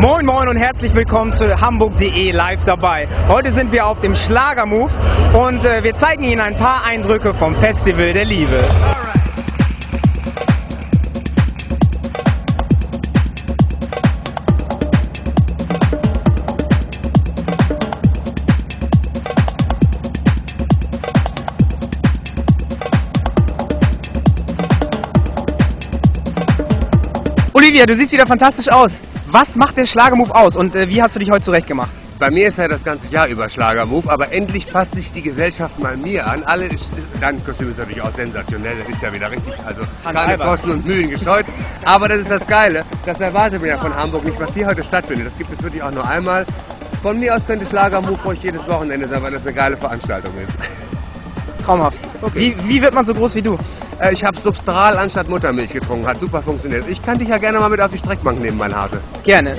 Moin Moin und herzlich willkommen zu Hamburg.de live dabei. Heute sind wir auf dem Schlagermove und äh, wir zeigen Ihnen ein paar Eindrücke vom Festival der Liebe. Olivia, du siehst wieder fantastisch aus. Was macht der Schlagermove aus und äh, wie hast du dich heute zurechtgemacht? Bei mir ist ja das ganze Jahr über Schlagermove, aber endlich passt sich die Gesellschaft mal mir an. Alle, dein Kostüm ist natürlich auch sensationell, das ist ja wieder richtig, also keine Kosten und Mühen gescheut. Aber das ist das Geile, das erwartet man ja von Hamburg nicht, was hier heute stattfindet. Das gibt es wirklich auch nur einmal. Von mir aus könnte Schlagermove ruhig jedes Wochenende sein, weil das eine geile Veranstaltung ist. Traumhaft. Okay. Wie, wie wird man so groß wie du? Äh, ich habe Substral anstatt Muttermilch getrunken, hat super funktioniert. Ich kann dich ja gerne mal mit auf die Streckbank nehmen, mein Hase. Gerne.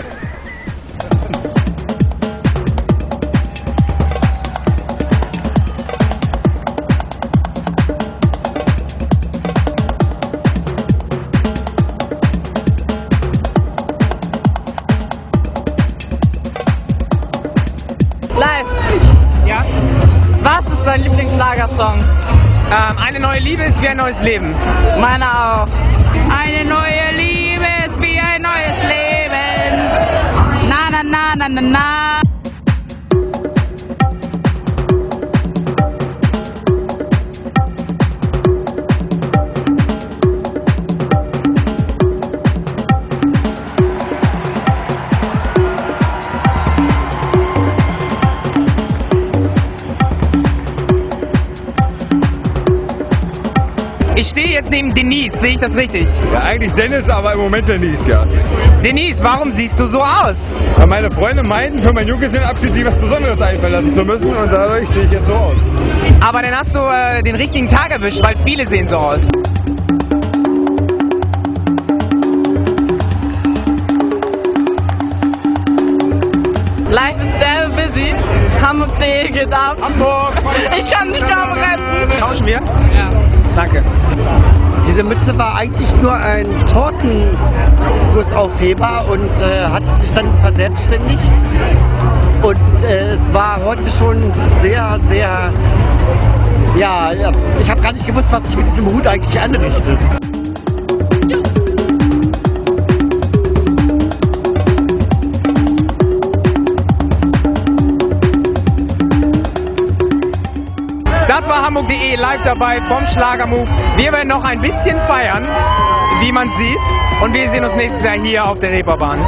Live. Ja? Was ist dein Lieblingsschlagersong? Ähm, eine neue Liebe ist wie ein neues Leben. Meiner auch. Eine neue Liebe ist wie ein neues Leben. Na na na na na na. Ich stehe jetzt neben Denise, sehe ich das richtig? Ja, eigentlich Dennis, aber im Moment Denise, ja. Denise, warum siehst du so aus? Weil meine Freunde meinten, für meinen Junggesellenabschied sich was Besonderes einfallen lassen zu müssen und dadurch sehe ich jetzt so aus. Aber dann hast du äh, den richtigen Tag erwischt, weil viele sehen so aus. Live ist sehr busy. Hamburg.de geht ab. Hamburg! Ich kann nicht aufrennen. Tauschen wir? Ja. Danke. Diese Mütze war eigentlich nur ein Tortengussaufheber und äh, hat sich dann verselbstständigt. Und äh, es war heute schon sehr, sehr, ja, ich habe gar nicht gewusst, was ich mit diesem Hut eigentlich anrichte. Das war Hamburg.de live dabei vom Schlagermove. Wir werden noch ein bisschen feiern, wie man sieht. Und wir sehen uns nächstes Jahr hier auf der Reeperbahn.